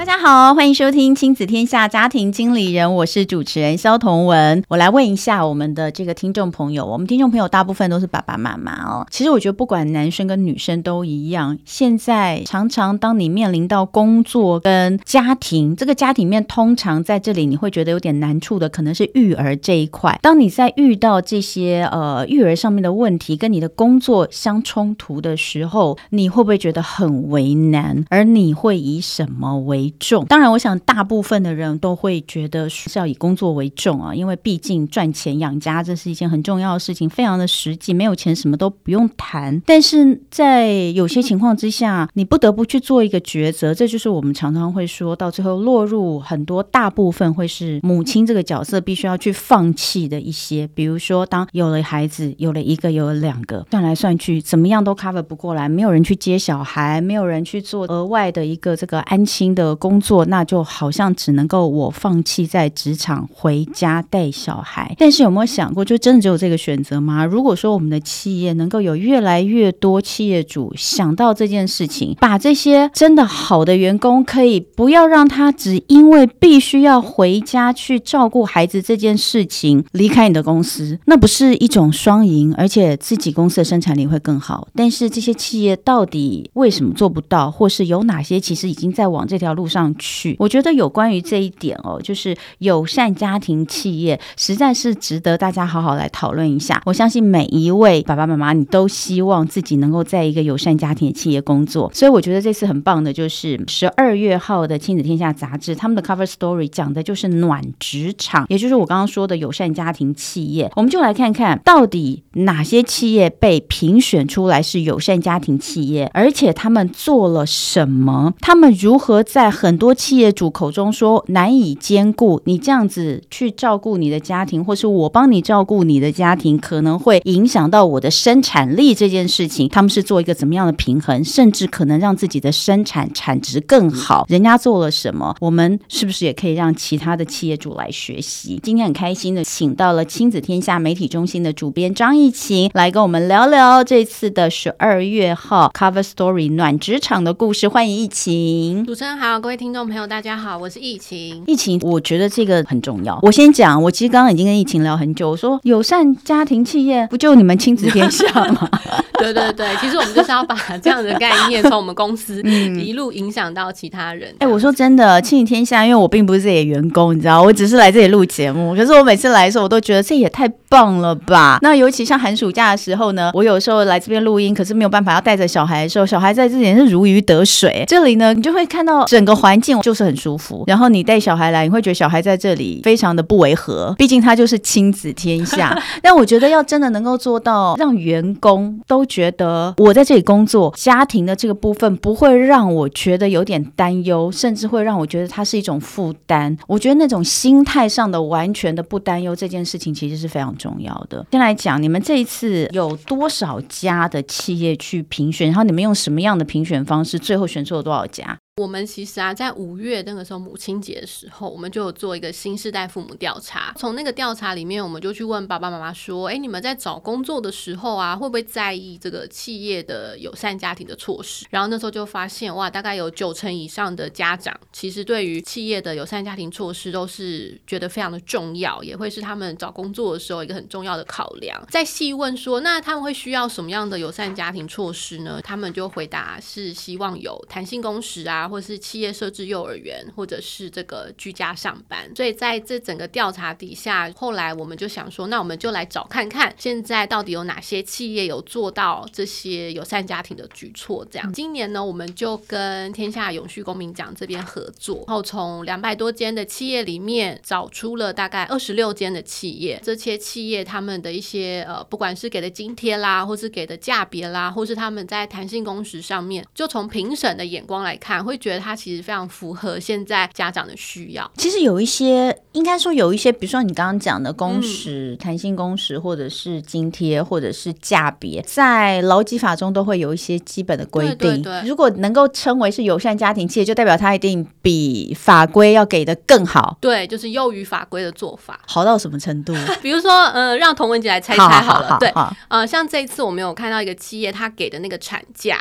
大家好，欢迎收听《亲子天下家庭经理人》，我是主持人萧同文。我来问一下我们的这个听众朋友，我们听众朋友大部分都是爸爸妈妈哦。其实我觉得不管男生跟女生都一样，现在常常当你面临到工作跟家庭，这个家庭面通常在这里你会觉得有点难处的，可能是育儿这一块。当你在遇到这些呃育儿上面的问题跟你的工作相冲突的时候，你会不会觉得很为难？而你会以什么为重？当然，我想大部分的人都会觉得是要以工作为重啊，因为毕竟赚钱养家这是一件很重要的事情，非常的实际，没有钱什么都不用谈。但是在有些情况之下，你不得不去做一个抉择，这就是我们常常会说到最后落入很多大部分会是母亲这个角色必须要去放弃的一些，比如说当有了孩子，有了一个，有了两个，算来算去怎么样都 cover 不过来，没有人去接小孩，没有人去做额外的一个这个安亲的。工作那就好像只能够我放弃在职场，回家带小孩。但是有没有想过，就真的只有这个选择吗？如果说我们的企业能够有越来越多企业主想到这件事情，把这些真的好的员工，可以不要让他只因为必须要回家去照顾孩子这件事情离开你的公司，那不是一种双赢，而且自己公司的生产力会更好。但是这些企业到底为什么做不到，或是有哪些其实已经在往这条路上去，我觉得有关于这一点哦，就是友善家庭企业，实在是值得大家好好来讨论一下。我相信每一位爸爸妈妈，你都希望自己能够在一个友善家庭企业工作，所以我觉得这次很棒的，就是十二月号的《亲子天下》杂志，他们的 cover story 讲的就是暖职场，也就是我刚刚说的友善家庭企业。我们就来看看到底哪些企业被评选出来是友善家庭企业，而且他们做了什么，他们如何在很多企业主口中说难以兼顾，你这样子去照顾你的家庭，或是我帮你照顾你的家庭，可能会影响到我的生产力这件事情，他们是做一个怎么样的平衡，甚至可能让自己的生产产值更好。人家做了什么，我们是不是也可以让其他的企业主来学习？今天很开心的请到了亲子天下媒体中心的主编张艺勤来跟我们聊聊这次的十二月号 Cover Story 暖职场的故事。欢迎艺勤，主持人好，各位听众。朋友，大家好，我是疫情。疫情，我觉得这个很重要。我先讲，我其实刚刚已经跟疫情聊很久，我说友善家庭企业不就你们亲子天下吗？对对对，其实我们就是要把这样的概念从我们公司 一路影响到其他人。哎、嗯欸，我说真的，亲子天下，因为我并不是这里的员工，你知道，我只是来这里录节目。可是我每次来的时候，我都觉得这也太棒了吧？那尤其像寒暑假的时候呢，我有时候来这边录音，可是没有办法要带着小孩的时候，小孩在这里是如鱼得水。这里呢，你就会看到整个环境。就是很舒服，然后你带小孩来，你会觉得小孩在这里非常的不违和，毕竟他就是亲子天下。但我觉得要真的能够做到，让员工都觉得我在这里工作，家庭的这个部分不会让我觉得有点担忧，甚至会让我觉得它是一种负担。我觉得那种心态上的完全的不担忧这件事情，其实是非常重要的。先来讲，你们这一次有多少家的企业去评选，然后你们用什么样的评选方式，最后选出了多少家？我们其实啊，在五月那个时候母亲节的时候，我们就有做一个新世代父母调查。从那个调查里面，我们就去问爸爸妈妈说：“哎，你们在找工作的时候啊，会不会在意这个企业的友善家庭的措施？”然后那时候就发现，哇，大概有九成以上的家长，其实对于企业的友善家庭措施都是觉得非常的重要，也会是他们找工作的时候一个很重要的考量。再细问说，那他们会需要什么样的友善家庭措施呢？他们就回答是希望有弹性工时啊。或是企业设置幼儿园，或者是这个居家上班，所以在这整个调查底下，后来我们就想说，那我们就来找看看，现在到底有哪些企业有做到这些友善家庭的举措。这样，今年呢，我们就跟天下永续公民奖这边合作，然后从两百多间的企业里面找出了大概二十六间的企业，这些企业他们的一些呃，不管是给的津贴啦，或是给的价别啦，或是他们在弹性工时上面，就从评审的眼光来看，会觉得它其实非常符合现在家长的需要。其实有一些，应该说有一些，比如说你刚刚讲的工时、弹、嗯、性工时，或者是津贴，或者是价别，在劳基法中都会有一些基本的规定。对对对，如果能够称为是友善家庭企业，就代表它一定比法规要给的更好。对，就是优于法规的做法。好到什么程度？比如说，呃，让童文杰来猜猜好了。好好好好对，呃，像这一次我们有看到一个企业，他给的那个产假。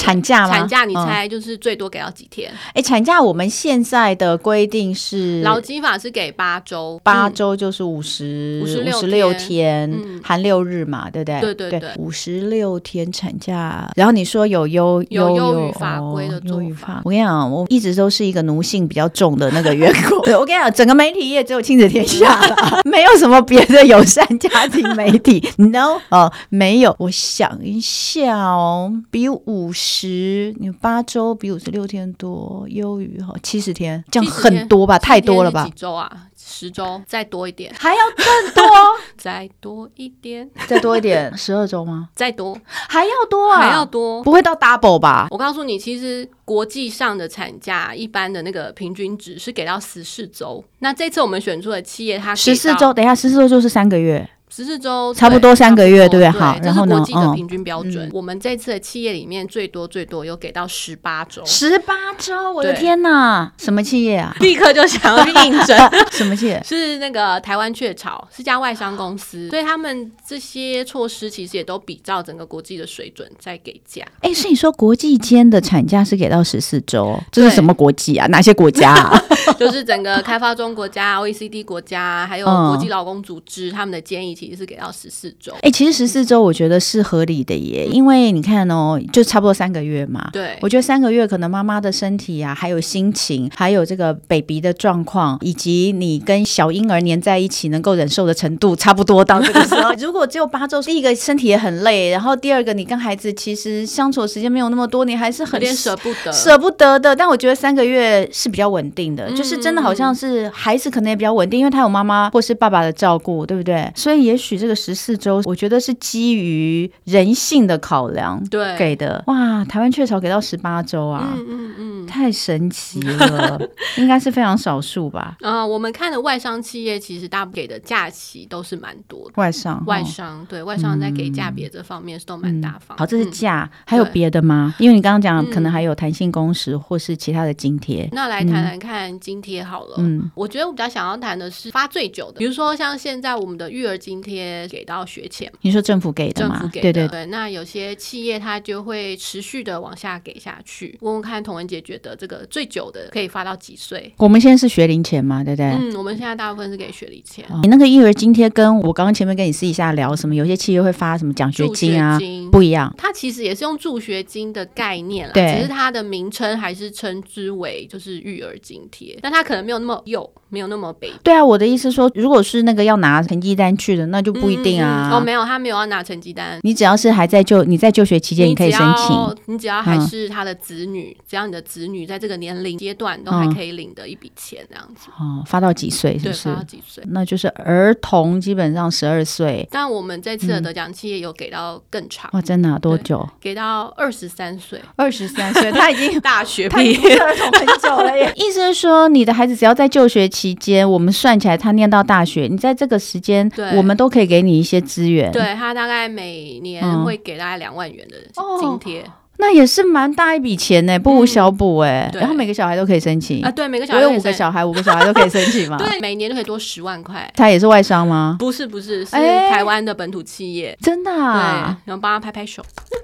产假吗？产假你猜就是最多给到几天？哎、嗯，产假我们现在的规定是劳基法是给八周，八周就是五十五十六天，含六日嘛，对不对？对对对，五十六天产假。然后你说有优有优于法规的做法，我跟你讲，我一直都是一个奴性比较重的那个员工。我跟你讲，整个媒体业只有亲子天下了，没有什么别的友善家庭媒体。No，哦，没有。我想一下哦，比五十。十，你八周比五十六天多，优于哈七十天，这样很多吧？太多了吧？几周啊？十周，再多一点，还要更多？再多一点，再多一点，十二周吗？再多，还要多啊？还要多？不会到 double 吧？我告诉你，其实国际上的产假一般的那个平均值是给到十四周。那这次我们选出的企业，它十四周，等一下，十四周就是三个月。十四周差不多三个月，对不对？好，然后呢？国际的平均标准，我们这次的企业里面最多最多有给到十八周。十八周，我的天哪！什么企业啊？立刻就想要去应征。什么企业？是那个台湾雀巢，是家外商公司，所以他们这些措施其实也都比照整个国际的水准在给假。哎，是你说国际间的产假是给到十四周，这是什么国际啊？哪些国家啊？就是整个开发中国家、OECD 国家，还有国际劳工组织他们的建议。其实是给到十四周，哎、欸，其实十四周我觉得是合理的耶，因为你看哦，就差不多三个月嘛。对，我觉得三个月可能妈妈的身体啊，还有心情，还有这个 baby 的状况，以及你跟小婴儿黏在一起能够忍受的程度，差不多到这个时候。如果只有八周，第一个身体也很累，然后第二个你跟孩子其实相处的时间没有那么多，你还是很舍不得，舍不得的。但我觉得三个月是比较稳定的，嗯、就是真的好像是孩子可能也比较稳定，因为他有妈妈或是爸爸的照顾，对不对？所以。也许这个十四周，我觉得是基于人性的考量，对给的。哇，台湾雀巢给到十八周啊，嗯嗯嗯，太神奇了，应该是非常少数吧？啊、呃，我们看的外商企业其实大部分给的假期都是蛮多的。外商，外商，对外商在给价别这方面是都蛮大方、嗯。好，这是假，嗯、还有别的吗？因为你刚刚讲可能还有弹性工时或是其他的津贴。那来谈谈看津贴好了。嗯，我觉得我比较想要谈的是发最久的，比如说像现在我们的育儿津。贴给到学前，你说政府给的吗？政府给的，对对对。那有些企业它就会持续的往下给下去。问问看，童文杰觉得这个最久的可以发到几岁？我们现在是学龄前嘛，对不对？嗯，我们现在大部分是给学龄前。你那个育儿津贴跟我刚刚前面跟你私底下聊什么？有些企业会发什么奖学金啊？金不一样。它其实也是用助学金的概念啦，对，只是它的名称还是称之为就是育儿津贴，但它可能没有那么幼，没有那么北。对啊，我的意思说，如果是那个要拿成绩单去的，那就不一定啊。嗯、哦，没有，他没有要拿成绩单。你只要是还在就你在就学期间，你可以申请。你只要还是他的子女，嗯、只要你的子女在这个年龄阶段都还可以领的一笔钱，这样子。哦，发到几岁？是不是？发到几岁？那就是儿童基本上十二岁。但我们这次的得奖企业有给到更长。哇，真的、啊、多久？给到二十三岁。二十三岁，他已经大学毕业儿童很久了耶。意思是说，你的孩子只要在就学期间，我们算起来他念到大学，你在这个时间，对我们都可以给你一些资源。对，他大概每年会给大概两万元的津贴。哦那也是蛮大一笔钱呢，不无小补哎。然后每个小孩都可以申请啊，对，每个小孩有五个小孩，五个小孩都可以申请嘛。对，每年都可以多十万块。他也是外商吗？不是，不是，是台湾的本土企业。真的啊？对，然后帮他拍拍手。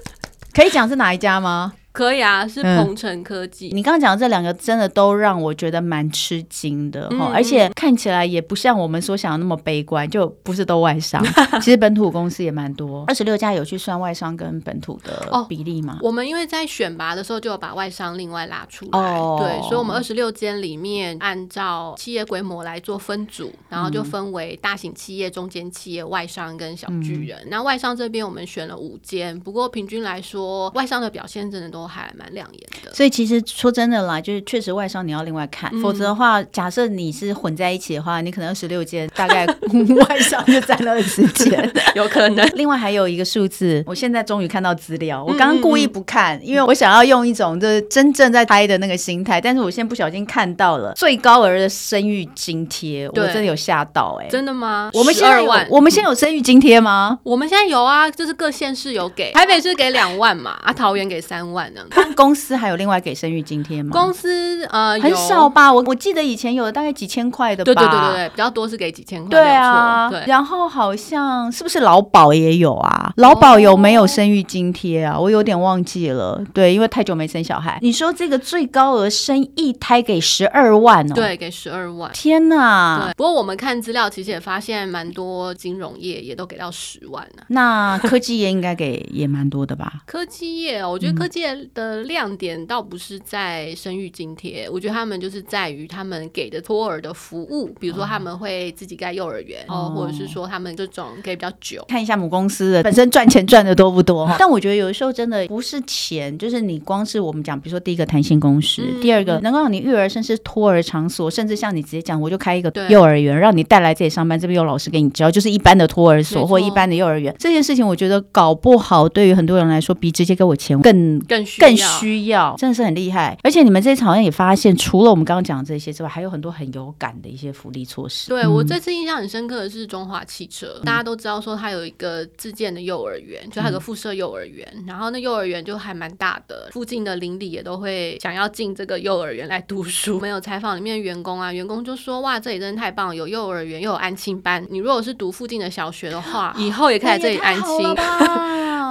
可以讲是哪一家吗？可以啊，是鹏程科技。嗯、你刚刚讲的这两个真的都让我觉得蛮吃惊的哈，嗯、而且看起来也不像我们所想的那么悲观，就不是都外商。其实本土公司也蛮多，二十六家有去算外商跟本土的比例吗？哦、我们因为在选拔的时候就有把外商另外拉出来，哦、对，所以我们二十六间里面按照企业规模来做分组，然后就分为大型企业、中间企业、外商跟小巨人。嗯、那外商这边我们选了五间，不过平均来说，外商的表现真的都都还蛮亮眼的。所以其实说真的啦，就是确实外商你要另外看，嗯、否则的话，假设你是混在一起的话，你可能十六件，大概外商就占了二十件，有可能。另外还有一个数字，我现在终于看到资料，我刚刚故意不看，嗯嗯嗯，因为我想要用一种就是真正在拍的那个心态，但是我现在不小心看到了最高额的生育津贴，我真的有吓到哎、欸，真的吗？我们现在有我们现在有生育津贴吗？我们现在有啊，就是各县市有给，台北市给两万嘛，啊，桃园给三万呢。公司还有另外给生育津贴吗？公司呃很少吧，我我记得以前有大概几千块的吧，对对对对，比较多是给几千块，对啊，对。然后好像是不是劳保也有啊？劳保有没有生育津贴啊？我有点忘记了，对，因为太久没生小孩。你说这个最高额生一胎给十二万哦？对，给十二万。天哪！对，不过我们看资料，其实也发现蛮多金融业也都给到十万呢。那科技业应该给也蛮多的吧？科技业，我觉得科技业的亮点倒不是在生育津贴，我觉得他们就是在于他们给的托儿的服务，比如说他们会自己盖幼儿园，哦，或者是说他们这种给比较久。看一下母公司的本身赚钱赚的多不多？但我觉得有的时候真的不是钱，就是你光是我们讲，比如说第一个弹性工时，嗯、第二个能够让你育儿甚至托儿场所，甚至像你直接讲，我就开一个幼儿园，让你带来这里上班，这边有老师给你教，就是一般的托儿所或一般的幼儿园，这件事情我觉得搞不好对于很多人来说，比直接给我钱更更需更需要，真的是很厉害。而且你们这次好像也发现，除了我们刚刚讲的这些之外，还有很多很有感的一些福利措施。对、嗯、我这次印象很深刻的是中华汽车，嗯、大家都知道说它有一个自建的幼儿园，就它有个附设幼儿园，嗯、然后那幼儿园就还蛮大的，附近的邻里也都会想要进这个幼儿园来读书。没有采访里面的员工啊，员工就说哇，这里真的太棒了，有幼儿园又有安亲班。你如果是读附近的小学的话，以后也可以在这里安亲。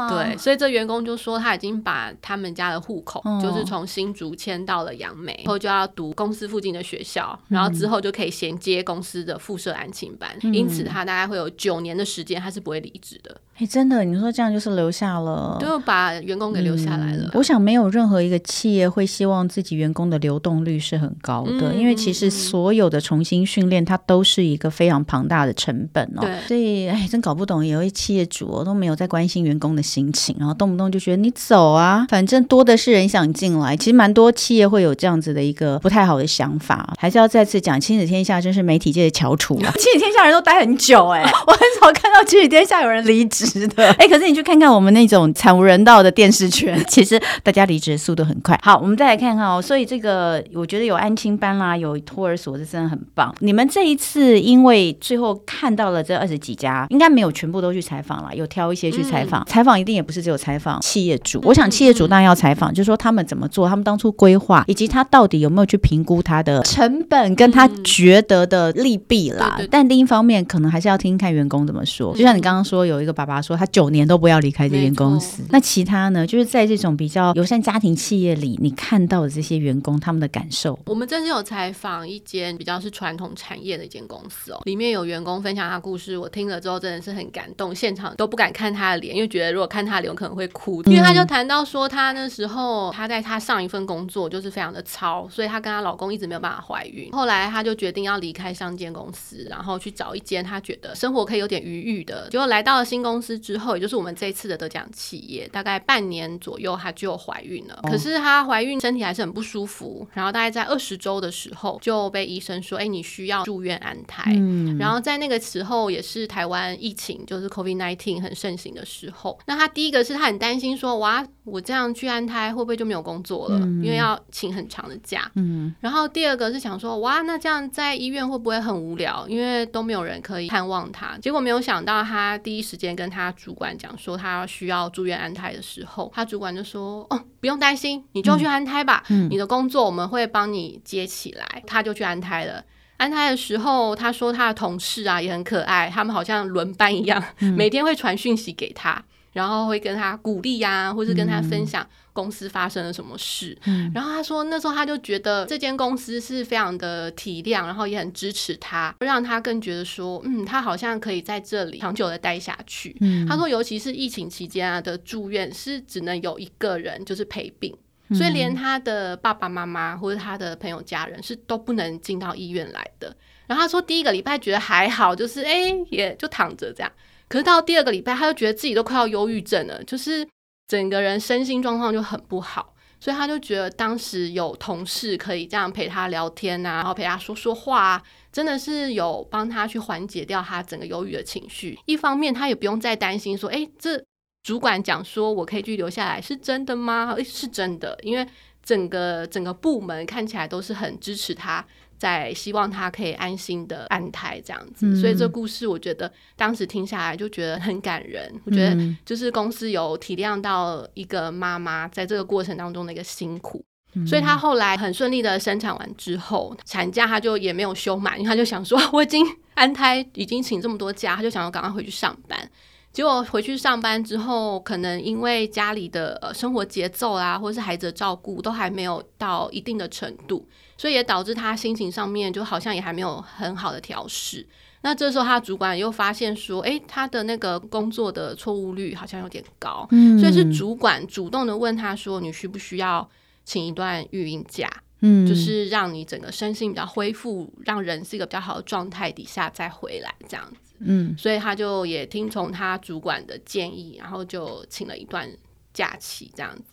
对，所以这员工就说他已经把他们家的户口，哦、就是从新竹迁到了杨梅，然后就要读公司附近的学校，然后之后就可以衔接公司的附设安亲班，嗯、因此他大概会有九年的时间，他是不会离职的。哎，真的，你说这样就是留下了，就把员工给留下来了。嗯、我想没有任何一个企业会希望自己员工的流动率是很高的，嗯、因为其实所有的重新训练，它都是一个非常庞大的成本哦。对，所以哎，真搞不懂，有一企业主都没有在关心员工的心情，然后动不动就觉得你走啊，反正多的是人想进来。其实蛮多企业会有这样子的一个不太好的想法，还是要再次讲，亲子天下真是媒体界的翘楚啊！亲子天下人都待很久哎，我很少看到亲子天下有人离职。值 得哎，可是你去看看我们那种惨无人道的电视圈，其实大家离职的速度很快。好，我们再来看看哦。所以这个我觉得有安亲班啦，有托儿所，这真的很棒。你们这一次因为最后看到了这二十几家，应该没有全部都去采访了，有挑一些去采访。采访、定也不是只有采访企业主，我想企业主当然要采访，就是说他们怎么做，他们当初规划，以及他到底有没有去评估他的成本，跟他觉得的利弊啦。嗯、但另一方面，可能还是要听看员工怎么说。就像你刚刚说，有一个爸爸说他九年都不要离开这间公司。那其他呢？就是在这种比较友善家庭企业里，你看到的这些员工他们的感受。我们这次有采访一间比较是传统产业的一间公司哦，里面有员工分享他故事，我听了之后真的是很感动，现场都不敢看他的脸，因为觉得如果看他的脸可能会哭。因为他就谈到说，他那时候他在他上一份工作就是非常的糙，所以她跟她老公一直没有办法怀孕。后来她就决定要离开上间公司，然后去找一间她觉得生活可以有点余裕的。结果来到了新公司之后。也就是我们这一次的得奖企业，大概半年左右，她就怀孕了。可是她怀孕身体还是很不舒服，然后大概在二十周的时候就被医生说：“哎，你需要住院安胎。”嗯然后在那个时候也是台湾疫情就是 COVID-19 很盛行的时候。那她第一个是他很担心说：“哇，我这样去安胎会不会就没有工作了？因为要请很长的假。”嗯然后第二个是想说：“哇，那这样在医院会不会很无聊？因为都没有人可以探望他。”结果没有想到，他第一时间跟他主管。讲说他需要住院安胎的时候，他主管就说：“哦，不用担心，你就去安胎吧。嗯，你的工作我们会帮你接起来。”他就去安胎了。安胎的时候，他说他的同事啊也很可爱，他们好像轮班一样，每天会传讯息给他。然后会跟他鼓励呀、啊，或是跟他分享公司发生了什么事。嗯、然后他说那时候他就觉得这间公司是非常的体谅，然后也很支持他，让他更觉得说，嗯，他好像可以在这里长久的待下去。嗯、他说，尤其是疫情期间啊的住院是只能有一个人就是陪病，嗯、所以连他的爸爸妈妈或者他的朋友家人是都不能进到医院来的。然后他说第一个礼拜觉得还好，就是哎也就躺着这样。可是到第二个礼拜，他就觉得自己都快要忧郁症了，就是整个人身心状况就很不好。所以他就觉得当时有同事可以这样陪他聊天啊，然后陪他说说话啊，真的是有帮他去缓解掉他整个忧郁的情绪。一方面，他也不用再担心说，哎，这主管讲说我可以继续留下来是真的吗？诶，是真的，因为整个整个部门看起来都是很支持他。在希望他可以安心的安胎这样子，嗯、所以这故事我觉得当时听下来就觉得很感人。嗯、我觉得就是公司有体谅到一个妈妈在这个过程当中的一个辛苦，嗯、所以她后来很顺利的生产完之后，产假她就也没有休满，因为他就想说 我已经安胎，已经请这么多假，她就想要赶快回去上班。结果回去上班之后，可能因为家里的呃生活节奏啊，或者是孩子的照顾都还没有到一定的程度，所以也导致他心情上面就好像也还没有很好的调试。那这时候他主管又发现说，诶，他的那个工作的错误率好像有点高，嗯，所以是主管主动的问他说，你需不需要请一段育婴假？嗯，就是让你整个身心比较恢复，让人是一个比较好的状态底下再回来这样子。嗯，所以他就也听从他主管的建议，然后就请了一段假期这样子。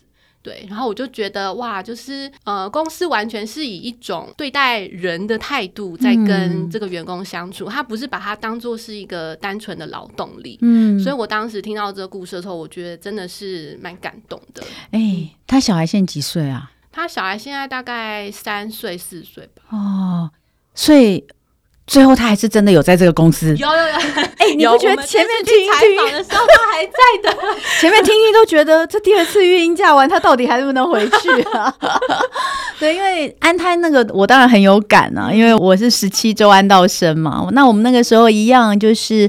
对，然后我就觉得哇，就是呃，公司完全是以一种对待人的态度在跟这个员工相处，嗯、他不是把他当做是一个单纯的劳动力。嗯，所以我当时听到这个故事的时候，我觉得真的是蛮感动的。哎、欸，他小孩现在几岁啊？他小孩现在大概三岁四岁吧。哦，所以。最后他还是真的有在这个公司，有有有，哎、欸，你不觉得前面听采访的时候他还在的？前面听听都觉得这第二次孕婴假完，他到底还能不能回去啊？对，因为安胎那个我当然很有感啊，因为我是十七周安到生嘛，那我们那个时候一样就是。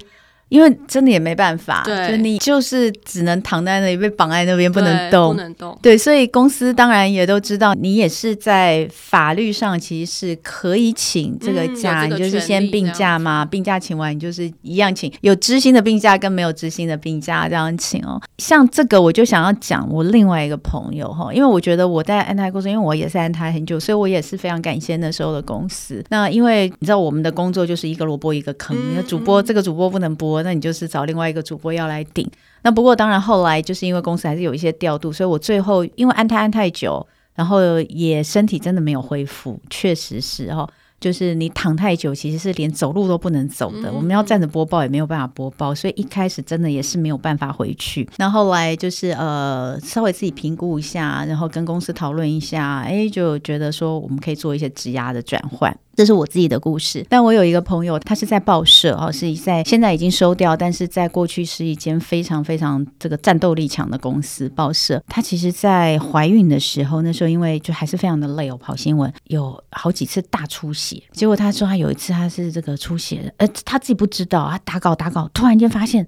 因为真的也没办法，对就你就是只能躺在那里，被绑在那边不能动，不能动。对，所以公司当然也都知道，你也是在法律上其实是可以请这个假，嗯、你就是先病假嘛，病假请完你就是一样请，有知心的病假跟没有知心的病假这样请哦。像这个我就想要讲我另外一个朋友哈，因为我觉得我在安胎过程，因为我也是安胎很久，所以我也是非常感谢那时候的公司。那因为你知道我们的工作就是一个萝卜一个坑，你的、嗯、主播这个主播不能播。那你就是找另外一个主播要来顶。那不过当然后来就是因为公司还是有一些调度，所以我最后因为安胎安太久，然后也身体真的没有恢复，确实是哦。就是你躺太久，其实是连走路都不能走的。我们要站着播报也没有办法播报，所以一开始真的也是没有办法回去。那后来就是呃，稍微自己评估一下，然后跟公司讨论一下，哎，就觉得说我们可以做一些职涯的转换。这是我自己的故事。但我有一个朋友，他是在报社哦，是在现在已经收掉，但是在过去是一间非常非常这个战斗力强的公司报社。他其实，在怀孕的时候，那时候因为就还是非常的累哦，跑新闻有好几次大出血。结果他说他有一次他是这个出血的，呃，他自己不知道，他打稿打稿，突然间发现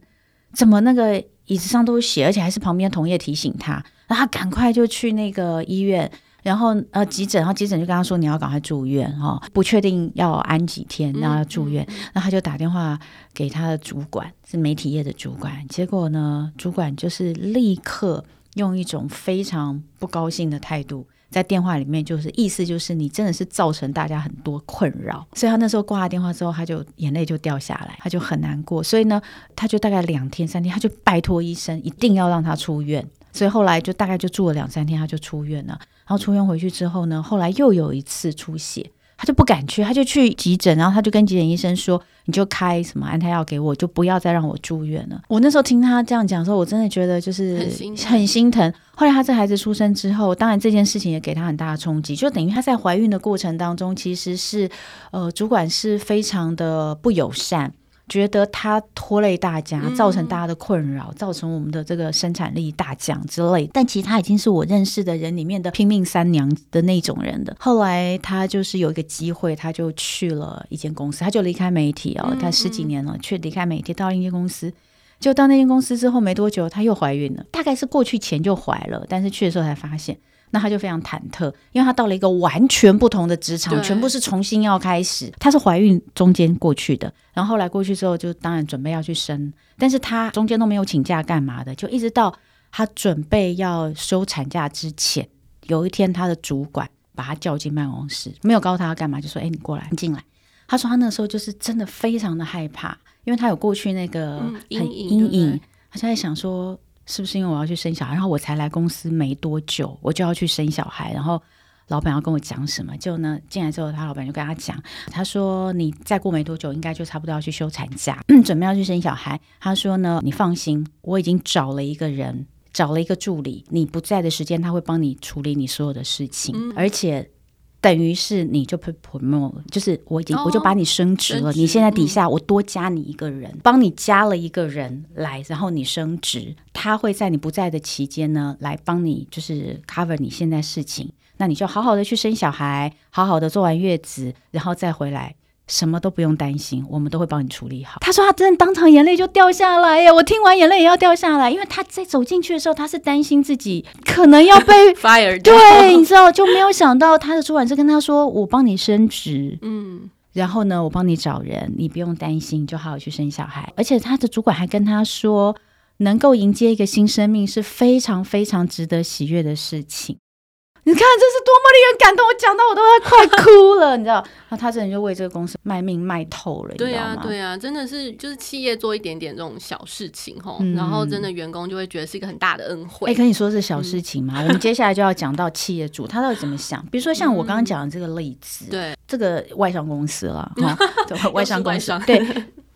怎么那个椅子上都是血，而且还是旁边同业提醒他，然后他赶快就去那个医院，然后呃急诊，然后急诊就跟他说你要赶快住院哈，不确定要安几天，然后要住院，那他就打电话给他的主管，是媒体业的主管，结果呢，主管就是立刻用一种非常不高兴的态度。在电话里面，就是意思就是你真的是造成大家很多困扰，所以他那时候挂了电话之后，他就眼泪就掉下来，他就很难过，所以呢，他就大概两天三天，他就拜托医生一定要让他出院，所以后来就大概就住了两三天，他就出院了。然后出院回去之后呢，后来又有一次出血。他就不敢去，他就去急诊，然后他就跟急诊医生说：“你就开什么安胎药给我，就不要再让我住院了。”我那时候听他这样讲的时候，我真的觉得就是很心疼，很心疼。后来他这孩子出生之后，当然这件事情也给他很大的冲击，就等于他在怀孕的过程当中，其实是呃主管是非常的不友善。觉得他拖累大家，造成大家的困扰，嗯、造成我们的这个生产力大降之类。但其实他已经是我认识的人里面的拼命三娘的那种人的。后来他就是有一个机会，他就去了一间公司，他就离开媒体哦，他十几年了，却离开媒体到一间公司。就到那间公司之后没多久，他又怀孕了，大概是过去前就怀了，但是去的时候才发现。那他就非常忐忑，因为他到了一个完全不同的职场，全部是重新要开始。他是怀孕中间过去的，然后后来过去之后，就当然准备要去生，但是他中间都没有请假干嘛的，就一直到他准备要休产假之前，有一天他的主管把他叫进办公室，没有告诉他要干嘛，就说：“哎，你过来，你进来。”他说他那时候就是真的非常的害怕，因为他有过去那个很阴影，他就在想说。是不是因为我要去生小孩，然后我才来公司没多久，我就要去生小孩，然后。老板要跟我讲什么？就呢，进来之后，他老板就跟他讲，他说：“你再过没多久，应该就差不多要去休产假，准备要去生小孩。”他说呢，你放心，我已经找了一个人，找了一个助理，你不在的时间，他会帮你处理你所有的事情，嗯、而且等于是你就 promote，就是我已经、哦、我就把你升职了。职你现在底下我多加你一个人，嗯、帮你加了一个人来，然后你升职，他会在你不在的期间呢，来帮你就是 cover 你现在事情。那你就好好的去生小孩，好好的做完月子，然后再回来，什么都不用担心，我们都会帮你处理好。他说他真的当场眼泪就掉下来耶，我听完眼泪也要掉下来，因为他在走进去的时候，他是担心自己可能要被 fire，对，你知道就没有想到他的主管是跟他说，我帮你升职，嗯，然后呢，我帮你找人，你不用担心，就好好去生小孩。而且他的主管还跟他说，能够迎接一个新生命是非常非常值得喜悦的事情。你看这是多么令人感动，我讲到我都要快哭了，你知道？那他真的就为这个公司卖命卖透了，对呀、啊，对呀、啊，真的是就是企业做一点点这种小事情吼，嗯、然后真的员工就会觉得是一个很大的恩惠。哎，跟你说是小事情嘛？嗯、我们接下来就要讲到企业主 他到底怎么想。比如说像我刚刚讲的这个例子，对、嗯，这个外商公司了，哈，外商公司，对。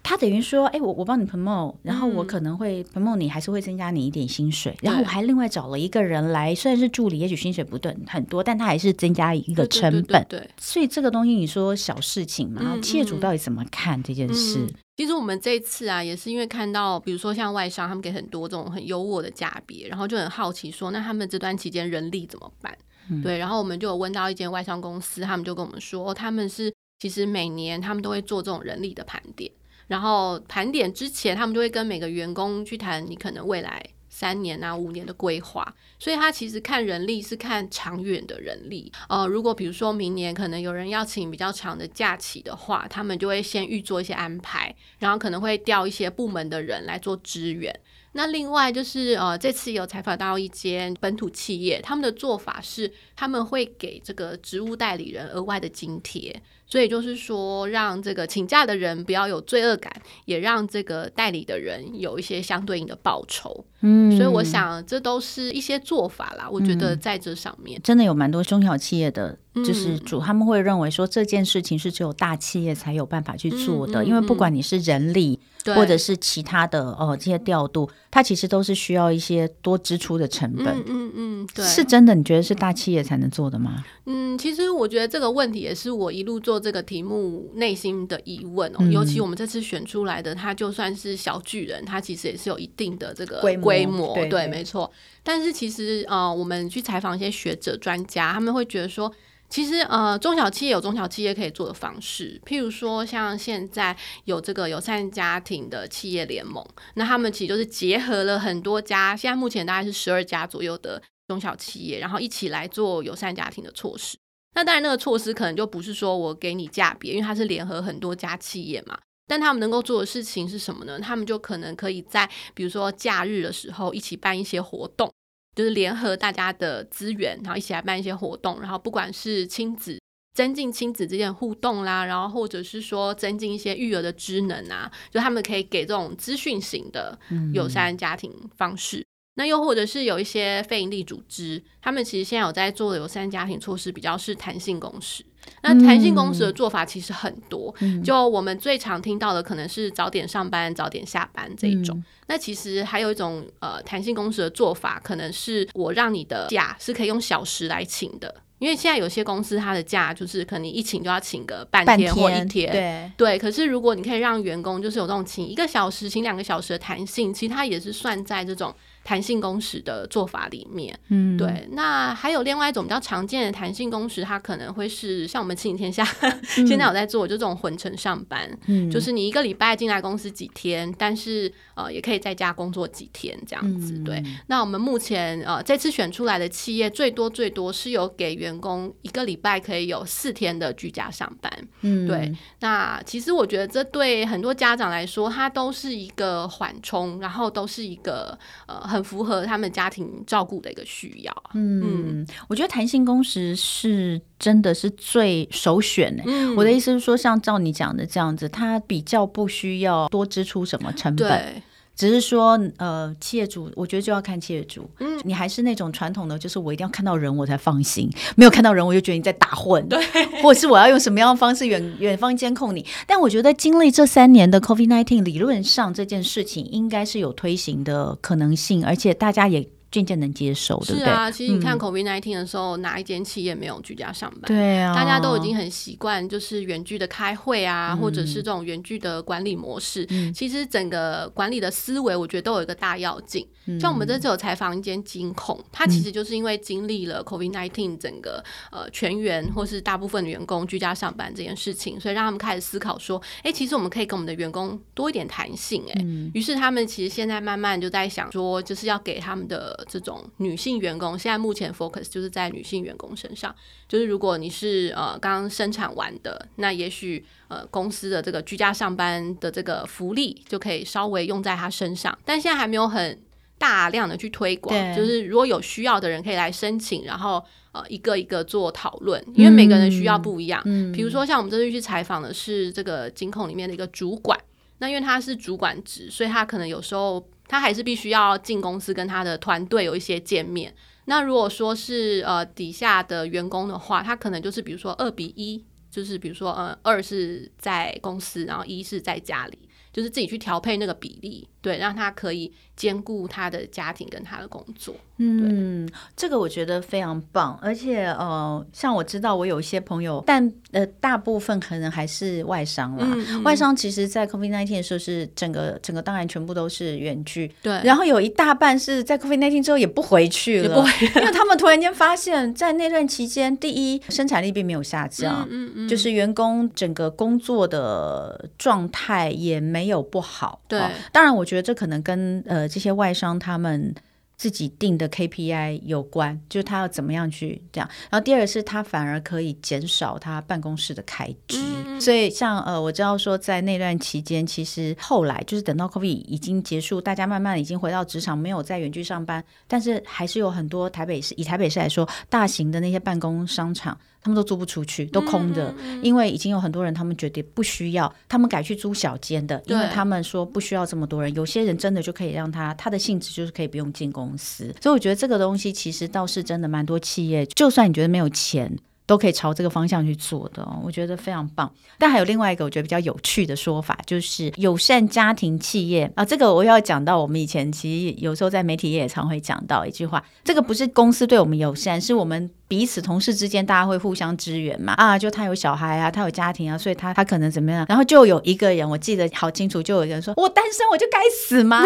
他等于说，哎、欸，我我帮你 promote，然后我可能会 promote 你，还是会增加你一点薪水，嗯、然后我还另外找了一个人来，虽然是助理，也许薪水不对很多，但他还是增加一个成本。对，所以这个东西你说小事情嘛，嗯、企业主到底怎么看这件事？嗯、其实我们这一次啊，也是因为看到，比如说像外商，他们给很多这种很优渥的价别，然后就很好奇说，那他们这段期间人力怎么办？嗯、对，然后我们就有问到一间外商公司，他们就跟我们说，他们是其实每年他们都会做这种人力的盘点。然后盘点之前，他们就会跟每个员工去谈你可能未来三年啊、五年的规划。所以他其实看人力是看长远的人力。呃，如果比如说明年可能有人要请比较长的假期的话，他们就会先预做一些安排，然后可能会调一些部门的人来做支援。那另外就是呃，这次有采访到一间本土企业，他们的做法是他们会给这个职务代理人额外的津贴。所以就是说，让这个请假的人不要有罪恶感，也让这个代理的人有一些相对应的报酬。嗯，所以我想这都是一些做法啦。我觉得在这上面，嗯，真的有蛮多中小企业的，就是主他们会认为说这件事情是只有大企业才有办法去做的，嗯嗯嗯，因为不管你是人力。或者是其他的哦，这些调度，它其实都是需要一些多支出的成本。嗯嗯，嗯，对，是真的？你觉得是大企业才能做的吗？嗯，其实我觉得这个问题也是我一路做这个题目内心的疑问哦。嗯、尤其我们这次选出来的，他就算是小巨人，他其实也是有一定的这个规模。规模对，对，没错。但是其实呃，我们去采访一些学者专家，他们会觉得说。其实，呃，中小企业有中小企业可以做的方式，譬如说，像现在有这个友善家庭的企业联盟，那他们其实就是结合了很多家，现在目前大概是十二家左右的中小企业，然后一起来做友善家庭的措施。那当然，那个措施可能就不是说我给你价别，因为它是联合很多家企业嘛。但他们能够做的事情是什么呢？他们就可能可以在比如说假日的时候一起办一些活动。就是联合大家的资源，然后一起来办一些活动，然后不管是亲子增进亲子之间的互动啦，然后或者是说增进一些育儿的知能啊，就他们可以给这种资讯型的友善家庭方式。嗯、那又或者是有一些非营利组织，他们其实现在有在做的友善家庭措施，比较是弹性工时。那弹性工时的做法其实很多，嗯、就我们最常听到的可能是早点上班、早点下班这一种。嗯、那其实还有一种呃弹性工时的做法，可能是我让你的假是可以用小时来请的，因为现在有些公司它的假就是可能你一请就要请个半天或一天，对对。可是如果你可以让员工就是有这种请一个小时、请两个小时的弹性，其实它也是算在这种。弹性工时的做法里面，嗯，对，那还有另外一种比较常见的弹性工时，它可能会是像我们亲子天下、嗯、现在有在做，就这种混成上班，嗯，就是你一个礼拜进来公司几天，但是呃也可以在家工作几天这样子，嗯、对。那我们目前呃这次选出来的企业最多最多是有给员工一个礼拜可以有四天的居家上班，嗯，对。那其实我觉得这对很多家长来说，它都是一个缓冲，然后都是一个呃很。很符合他们家庭照顾的一个需要。嗯，嗯，我觉得弹性工时是真的是最首选的。嗯，我的意思是说，像照你讲的这样子，它比较不需要多支出什么成本。对只是说呃，企业主我觉得就要看企业主，嗯，你还是那种传统的，就是我一定要看到人我才放心，没有看到人我就觉得你在打混，对，或者是我要用什么样的方式远远方监控你。但我觉得经历这三年的 COVID-19，理论上这件事情应该是有推行的可能性，而且大家也。渐渐能接受，对不对？是啊，其实你看 COVID-19 的时候，嗯、哪一间企业没有居家上班？对啊，大家都已经很习惯，就是远距的开会啊，嗯、或者是这种远距的管理模式。嗯、其实整个管理的思维，我觉得都有一个大要进。嗯、像我们这次有采访一间金控，它其实就是因为经历了 COVID-19 整个呃全员或是大部分的员工居家上班这件事情，所以让他们开始思考说，哎，其实我们可以跟我们的员工多一点弹性。哎、嗯，于是他们其实现在慢慢就在想说，就是要给他们的。这种女性员工，现在目前 focus 就是在女性员工身上。就是如果你是呃刚生产完的，那也许呃公司的这个居家上班的这个福利就可以稍微用在她身上。但现在还没有很大量的去推广，就是如果有需要的人可以来申请，然后呃一个一个做讨论，因为每个人需要不一样。嗯，比如说像我们这次去采访的是这个金控里面的一个主管，那因为他是主管职，所以他可能有时候。他还是必须要进公司跟他的团队有一些见面。那如果说是呃底下的员工的话，他可能就是比如说二比一，就是比如说呃二是在公司，然后一是在家里，就是自己去调配那个比例，对，让他可以兼顾他的家庭跟他的工作。嗯，这个我觉得非常棒，而且呃，像我知道我有一些朋友，但呃，大部分可能还是外商啦。嗯嗯、外商其实，在 COVID-19 的时候是整个整个当然全部都是远距，对。然后有一大半是在 COVID-19 之后也不回去了，因为他们突然间发现，在那段期间，第一生产力并没有下降，嗯嗯嗯、就是员工整个工作的状态也没有不好。对、哦，当然我觉得这可能跟呃这些外商他们。自己定的 KPI 有关，就是他要怎么样去这样。然后第二个是他反而可以减少他办公室的开支。嗯、所以像呃，我知道说在那段期间，其实后来就是等到 COVID 已经结束，大家慢慢已经回到职场，没有在远距上班，但是还是有很多台北市，以台北市来说，大型的那些办公商场。他们都租不出去，都空着，嗯、因为已经有很多人，他们觉得不需要，他们改去租小间的，因为他们说不需要这么多人。有些人真的就可以让他，他的性质就是可以不用进公公司，所以我觉得这个东西其实倒是真的蛮多企业，就算你觉得没有钱。都可以朝这个方向去做的哦，我觉得非常棒。但还有另外一个我觉得比较有趣的说法，就是友善家庭企业啊，这个我要讲到我们以前其实有时候在媒体也常会讲到一句话，这个不是公司对我们友善，是我们彼此同事之间大家会互相支援嘛啊，就他有小孩啊，他有家庭啊，所以他他可能怎么样，然后就有一个人我记得好清楚，就有一个人说我单身我就该死吗？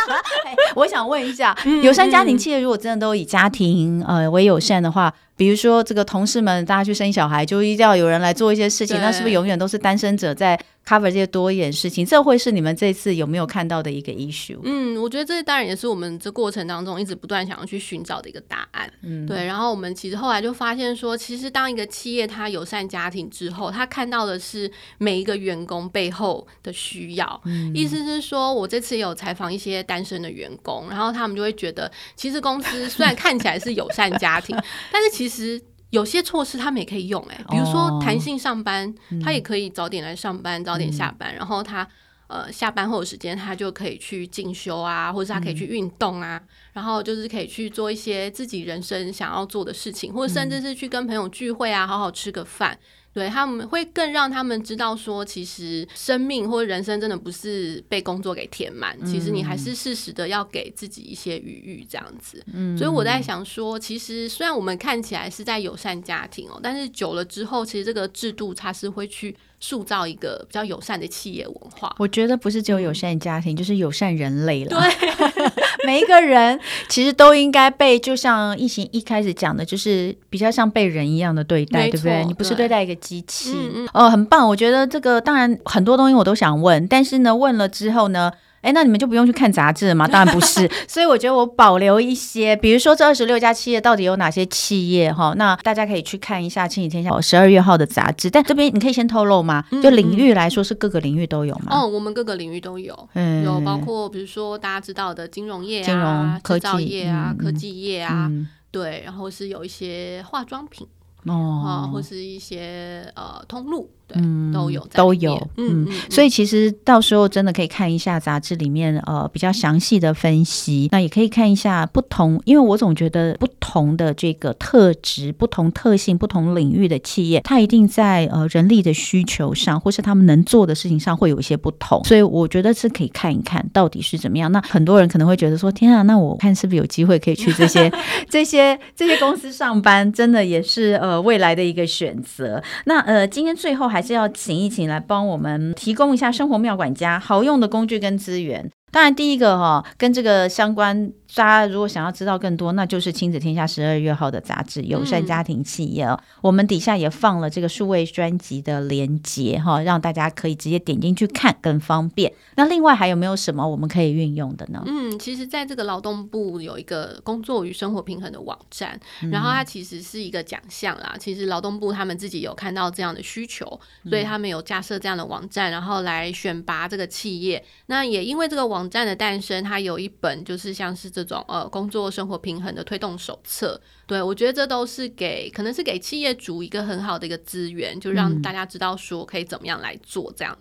我想问一下，友善家庭企业如果真的都以家庭呃为友善的话。比如说，这个同事们大家去生小孩，就一定要有人来做一些事情，那是不是永远都是单身者在 cover 这些多一点事情？这会是你们这次有没有看到的一个 issue？嗯，我觉得这当然也是我们这过程当中一直不断想要去寻找的一个答案。嗯，对。然后我们其实后来就发现说，其实当一个企业它友善家庭之后，他看到的是每一个员工背后的需要。嗯，意思是说，我这次也有采访一些单身的员工，然后他们就会觉得，其实公司虽然看起来是友善家庭，但是其实。有些措施他们也可以用，哎，比如说弹性上班，哦、他也可以早点来上班，嗯、早点下班，然后他呃下班后的时间他就可以去进修啊，或者他可以去运动啊，嗯、然后就是可以去做一些自己人生想要做的事情，或者甚至是去跟朋友聚会啊，好好吃个饭。对，他们会更让他们知道说，其实生命或人生真的不是被工作给填满，嗯、其实你还是适时的要给自己一些余裕这样子。嗯，所以我在想说，其实虽然我们看起来是在友善家庭哦，但是久了之后，其实这个制度它是会去。塑造一个比较友善的企业文化，我觉得不是只有友善家庭，嗯、就是友善人类了。对，每一个人其实都应该被，就像易行一开始讲的，就是比较像被人一样的对待，错对不对？你不是对待一个机器。哦、嗯呃，很棒。我觉得这个当然很多东西我都想问，但是呢，问了之后呢？哎，那你们就不用去看杂志了吗？当然不是，所以我觉得我保留一些，比如说这二十六家企业到底有哪些企业哈？那大家可以去看一下《亲子天下》十二月号的杂志。但这边你可以先透露吗？就领域来说，是各个领域都有吗？哦，我们各个领域都有，嗯，有包括比如说大家知道的金融业啊、金融科技业啊、科技业啊，对，然后是有一些化妆品哦，或是一些呃通路。对，嗯、都有都有，嗯，嗯，所以其实到时候真的可以看一下杂志里面呃比较详细的分析，那也可以看一下不同，因为我总觉得不同的这个特质、不同特性、不同领域的企业，它一定在呃人力的需求上，或是他们能做的事情上会有一些不同，所以我觉得是可以看一看到底是怎么样。那很多人可能会觉得说，天啊，那我看是不是有机会可以去这些 这些这些公司上班，真的也是呃未来的一个选择。那呃今天最后还。还是要请一请来帮我们提供一下生活妙管家好用的工具跟资源。当然，第一个哈跟这个相关。大家如果想要知道更多，那就是亲子天下十二月号的杂志《友善家庭企业》嗯。我们底下也放了这个数位专辑的连接哈，让大家可以直接点进去看，更方便。那另外还有没有什么我们可以运用的呢？嗯，其实在这个劳动部有一个工作与生活平衡的网站，然后它其实是一个奖项啦。其实劳动部他们自己有看到这样的需求，所以他们有架设这样的网站，然后来选拔这个企业。那也因为这个网站的诞生，它有一本就是像是。这种呃工作生活平衡的推动手册，对，我觉得这都是给可能是给企业主一个很好的一个资源，就让大家知道说可以怎么样来做这样。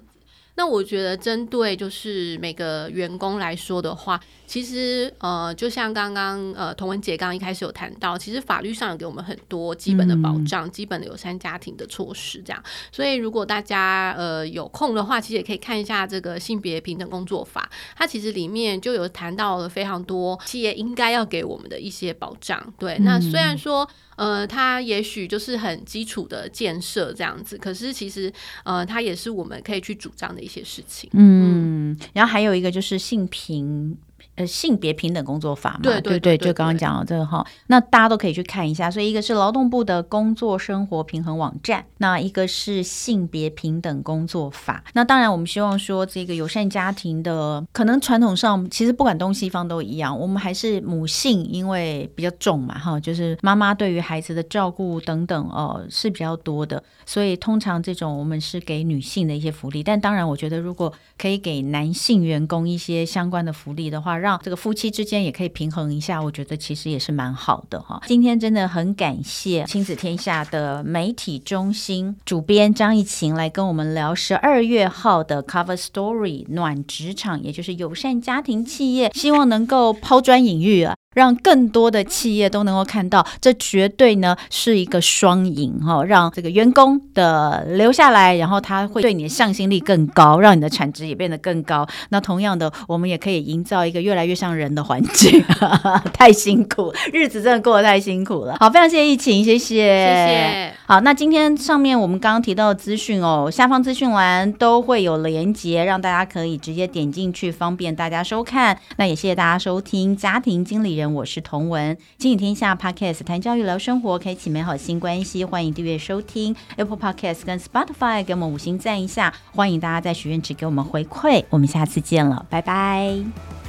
那我觉得，针对就是每个员工来说的话，其实呃，就像刚刚呃，童文姐刚刚一开始有谈到，其实法律上有给我们很多基本的保障、嗯、基本的友善家庭的措施，这样。所以如果大家呃有空的话，其实也可以看一下这个性别平等工作法，它其实里面就有谈到了非常多企业应该要给我们的一些保障。对，那虽然说。呃，它也许就是很基础的建设这样子，可是其实呃，它也是我们可以去主张的一些事情。嗯，嗯，然后还有一个就是性平。呃，性别平等工作法嘛，对对对，就刚刚讲了这个哈，那大家都可以去看一下。所以一个是劳动部的工作生活平衡网站，那一个是性别平等工作法。那当然，我们希望说这个友善家庭的，可能传统上其实不管东西方都一样，我们还是母性因为比较重嘛哈，就是妈妈对于孩子的照顾等等哦是比较多的，所以通常这种我们是给女性的一些福利。但当然，我觉得如果可以给男性员工一些相关的福利的话，让这个夫妻之间也可以平衡一下，我觉得其实也是蛮好的哈。今天真的很感谢亲子天下的媒体中心主编张艺勤来跟我们聊十二月号的 Cover Story 暖职场，也就是友善家庭企业，希望能够抛砖引玉啊。让更多的企业都能够看到，这绝对呢是一个双赢哈，让这个员工的留下来，然后他会对你的向心力更高，让你的产值也变得更高。那同样的，我们也可以营造一个越来越像人的环境。太辛苦，日子真的过得太辛苦了。好，非常谢谢疫情，谢谢，谢谢。好，那今天上面我们刚刚提到的资讯哦，下方资讯栏都会有连接，让大家可以直接点进去，方便大家收看。那也谢谢大家收听家庭经理人。我是童文，亲子天下 Podcast 谈教育聊生活，开启美好新关系。欢迎订阅收听 Apple Podcast 跟 Spotify，给我们五星赞一下。欢迎大家在许愿池给我们回馈。我们下次见了，拜拜。